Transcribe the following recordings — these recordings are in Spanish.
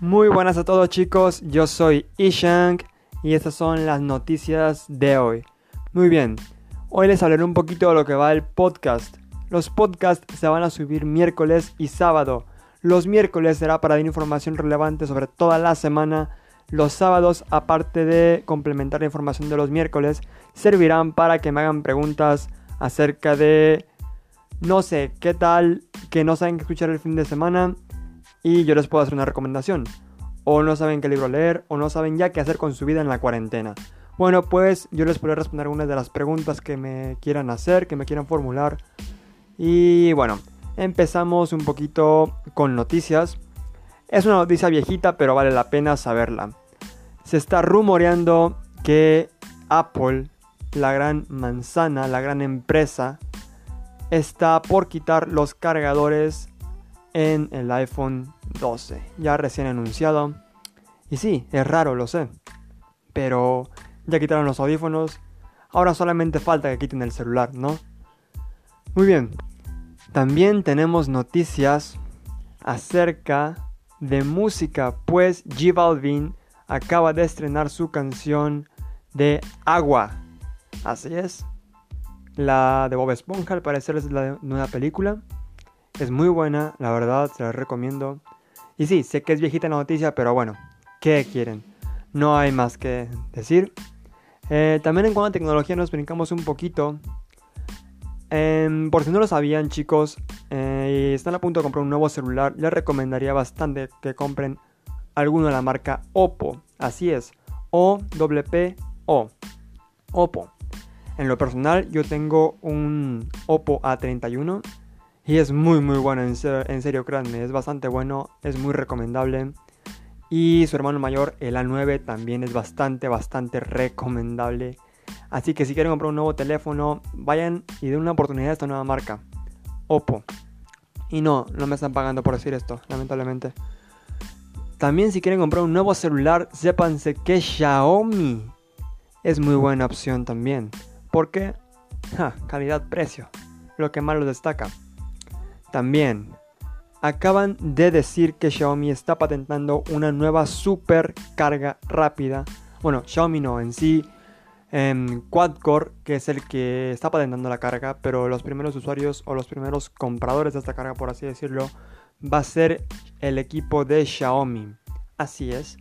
Muy buenas a todos chicos, yo soy Ishang y estas son las noticias de hoy. Muy bien, hoy les hablaré un poquito de lo que va el podcast. Los podcasts se van a subir miércoles y sábado. Los miércoles será para dar información relevante sobre toda la semana. Los sábados, aparte de complementar la información de los miércoles, servirán para que me hagan preguntas acerca de, no sé, qué tal que no saben qué escuchar el fin de semana y yo les puedo hacer una recomendación. O no saben qué libro leer, o no saben ya qué hacer con su vida en la cuarentena. Bueno, pues yo les podré responder algunas de las preguntas que me quieran hacer, que me quieran formular. Y bueno, empezamos un poquito con noticias. Es una noticia viejita, pero vale la pena saberla. Se está rumoreando que Apple, la gran manzana, la gran empresa, está por quitar los cargadores en el iPhone 12. Ya recién anunciado. Y sí, es raro, lo sé. Pero ya quitaron los audífonos. Ahora solamente falta que quiten el celular, ¿no? Muy bien. También tenemos noticias acerca de música, pues G Balvin acaba de estrenar su canción de Agua. Así es. La de Bob Esponja, al parecer es la nueva película. Es muy buena, la verdad, se la recomiendo. Y sí, sé que es viejita la noticia, pero bueno, ¿qué quieren? No hay más que decir. Eh, también en cuanto a tecnología nos brincamos un poquito. Em, por si no lo sabían chicos, eh, y están a punto de comprar un nuevo celular, les recomendaría bastante que compren alguno de la marca Oppo. Así es, O-P-O. Oppo. En lo personal yo tengo un Oppo A31 y es muy muy bueno, en serio, créanme, es bastante bueno, es muy recomendable. Y su hermano mayor, el A9, también es bastante, bastante recomendable. Así que si quieren comprar un nuevo teléfono, vayan y den una oportunidad a esta nueva marca. Oppo. Y no, no me están pagando por decir esto, lamentablemente. También si quieren comprar un nuevo celular, sépanse que Xiaomi es muy buena opción también. Porque, calidad-precio, lo que más lo destaca. También acaban de decir que Xiaomi está patentando una nueva super carga rápida. Bueno, Xiaomi no, en sí eh, Quadcore, que es el que está patentando la carga, pero los primeros usuarios o los primeros compradores de esta carga, por así decirlo, va a ser el equipo de Xiaomi. Así es.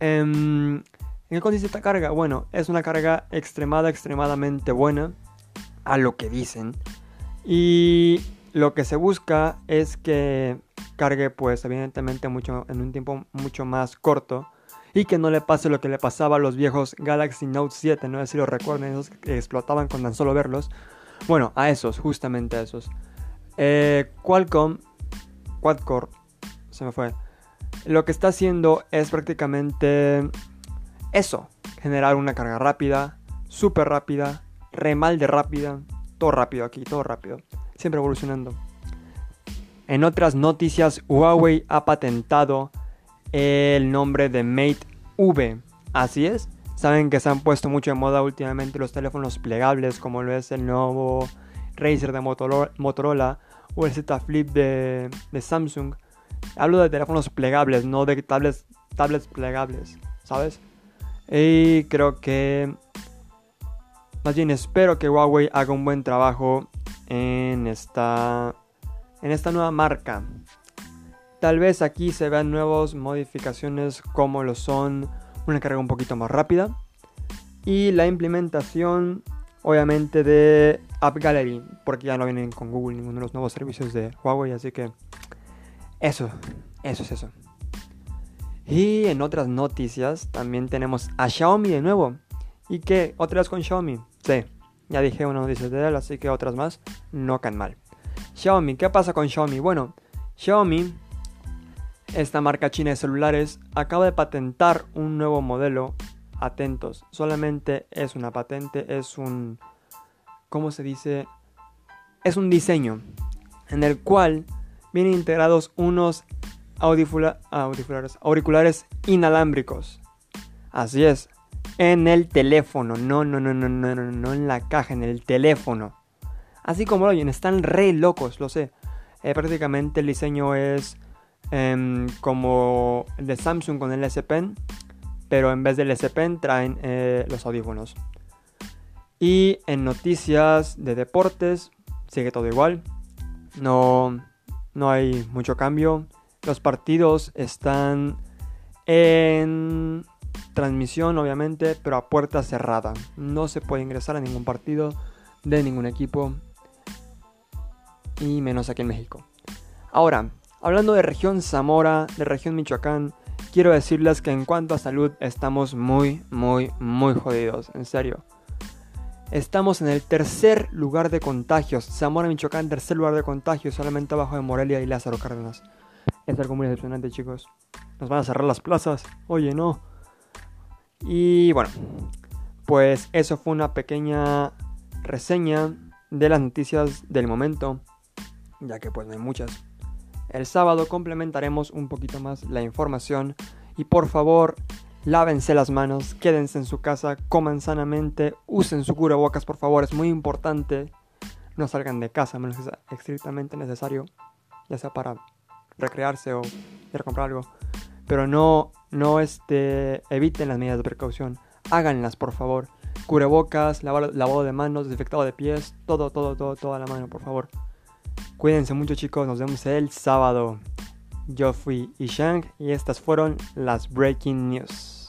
Em, ¿En qué consiste esta carga? Bueno, es una carga extremada, extremadamente buena, a lo que dicen. Y lo que se busca es que cargue pues evidentemente mucho, en un tiempo mucho más corto y que no le pase lo que le pasaba a los viejos Galaxy Note 7, no sé si lo recuerden, esos que explotaban con tan solo verlos. Bueno, a esos, justamente a esos. Eh, Qualcomm, Quadcore, se me fue. Lo que está haciendo es prácticamente eso, generar una carga rápida, súper rápida, remal de rápida, todo rápido aquí, todo rápido siempre evolucionando. En otras noticias, Huawei ha patentado el nombre de Mate V. Así es, saben que se han puesto mucho de moda últimamente los teléfonos plegables, como lo es el nuevo Razer de Motorola o el Z Flip de, Samsung. Hablo de teléfonos plegables, no de tablets, tablets plegables, ¿sabes? Y creo que... Más bien espero que Huawei haga un buen trabajo en esta, en esta nueva marca. Tal vez aquí se vean nuevas modificaciones como lo son una carga un poquito más rápida y la implementación obviamente de App Gallery porque ya no vienen con Google ninguno de los nuevos servicios de Huawei así que eso, eso es eso. Y en otras noticias también tenemos a Xiaomi de nuevo. ¿Y qué? ¿Otras con Xiaomi? Sí, ya dije una noticia de él, así que otras más no caen mal. Xiaomi, ¿qué pasa con Xiaomi? Bueno, Xiaomi, esta marca china de celulares, acaba de patentar un nuevo modelo. Atentos, solamente es una patente, es un... ¿Cómo se dice? Es un diseño en el cual vienen integrados unos auriculares, auriculares inalámbricos. Así es, en el teléfono. No, no, no, no, no, no, no en la caja, en el teléfono. Así como lo oyen, están re locos, lo sé. Eh, prácticamente el diseño es em, como de Samsung con el S Pen, pero en vez del S Pen traen eh, los audífonos. Y en noticias de deportes sigue todo igual. No, no hay mucho cambio. Los partidos están en transmisión, obviamente, pero a puerta cerrada. No se puede ingresar a ningún partido de ningún equipo. Y menos aquí en México. Ahora, hablando de región Zamora, de región Michoacán, quiero decirles que en cuanto a salud estamos muy, muy, muy jodidos. En serio. Estamos en el tercer lugar de contagios. Zamora, Michoacán, tercer lugar de contagios, solamente abajo de Morelia y Lázaro Cárdenas. Es algo muy decepcionante, chicos. Nos van a cerrar las plazas. Oye, no. Y bueno, pues eso fue una pequeña reseña de las noticias del momento, ya que pues no hay muchas. El sábado complementaremos un poquito más la información y por favor Lávense las manos, quédense en su casa, coman sanamente, usen su cubrebocas por favor, es muy importante. No salgan de casa menos que sea estrictamente necesario, ya sea para recrearse o ir a comprar algo. Pero no, no este, eviten las medidas de precaución, háganlas por favor. Cubrebocas, lavado, lavado de manos, desinfectado de pies, todo, todo, todo, toda la mano por favor. Cuídense mucho chicos, nos vemos el sábado. Yo fui Ishang y estas fueron las Breaking News.